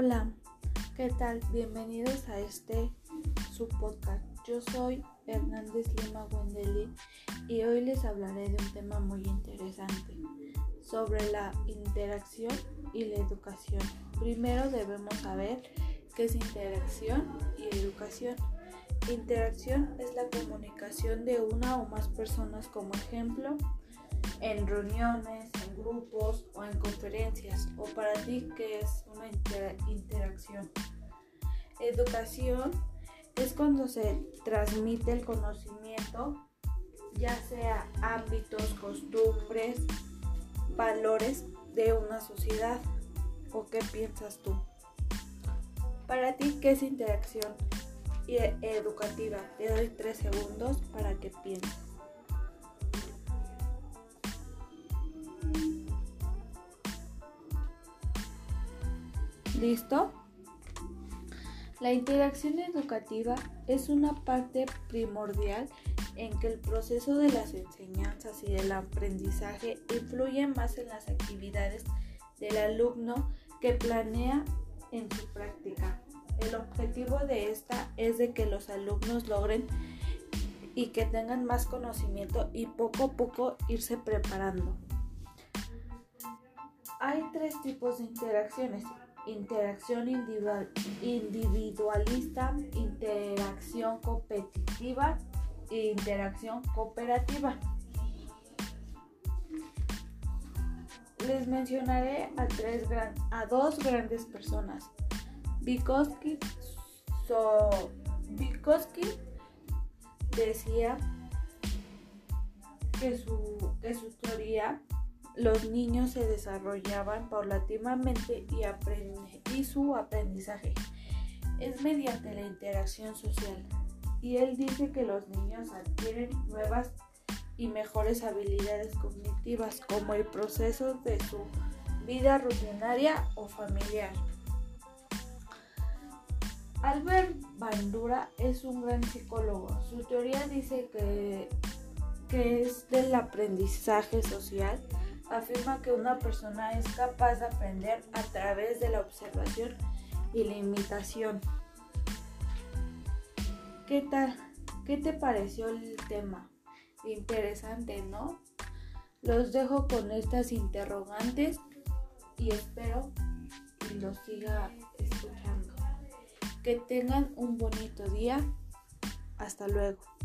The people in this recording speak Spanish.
Hola, ¿qué tal? Bienvenidos a este su podcast. Yo soy Hernández Lima Wendeli y hoy les hablaré de un tema muy interesante sobre la interacción y la educación. Primero debemos saber qué es interacción y educación. Interacción es la comunicación de una o más personas como ejemplo en reuniones, en grupos o en conferencias. O para ti, ¿qué es una interacción? Educación es cuando se transmite el conocimiento, ya sea ámbitos, costumbres, valores de una sociedad. ¿O qué piensas tú? Para ti, ¿qué es interacción educativa? Te doy tres segundos para que pienses. ¿Listo? La interacción educativa es una parte primordial en que el proceso de las enseñanzas y del aprendizaje influye más en las actividades del alumno que planea en su práctica. El objetivo de esta es de que los alumnos logren y que tengan más conocimiento y poco a poco irse preparando. Hay tres tipos de interacciones, interacción individualista, interacción competitiva e interacción cooperativa. Les mencionaré a, tres a dos grandes personas. Vygotsky, so, decía que su, que su teoría los niños se desarrollaban paulatinamente y, y su aprendizaje es mediante la interacción social. Y él dice que los niños adquieren nuevas y mejores habilidades cognitivas como el proceso de su vida rutinaria o familiar. Albert Bandura es un gran psicólogo. Su teoría dice que, que es del aprendizaje social afirma que una persona es capaz de aprender a través de la observación y la imitación. ¿Qué tal? ¿Qué te pareció el tema? Interesante, ¿no? Los dejo con estas interrogantes y espero que los siga escuchando. Que tengan un bonito día. Hasta luego.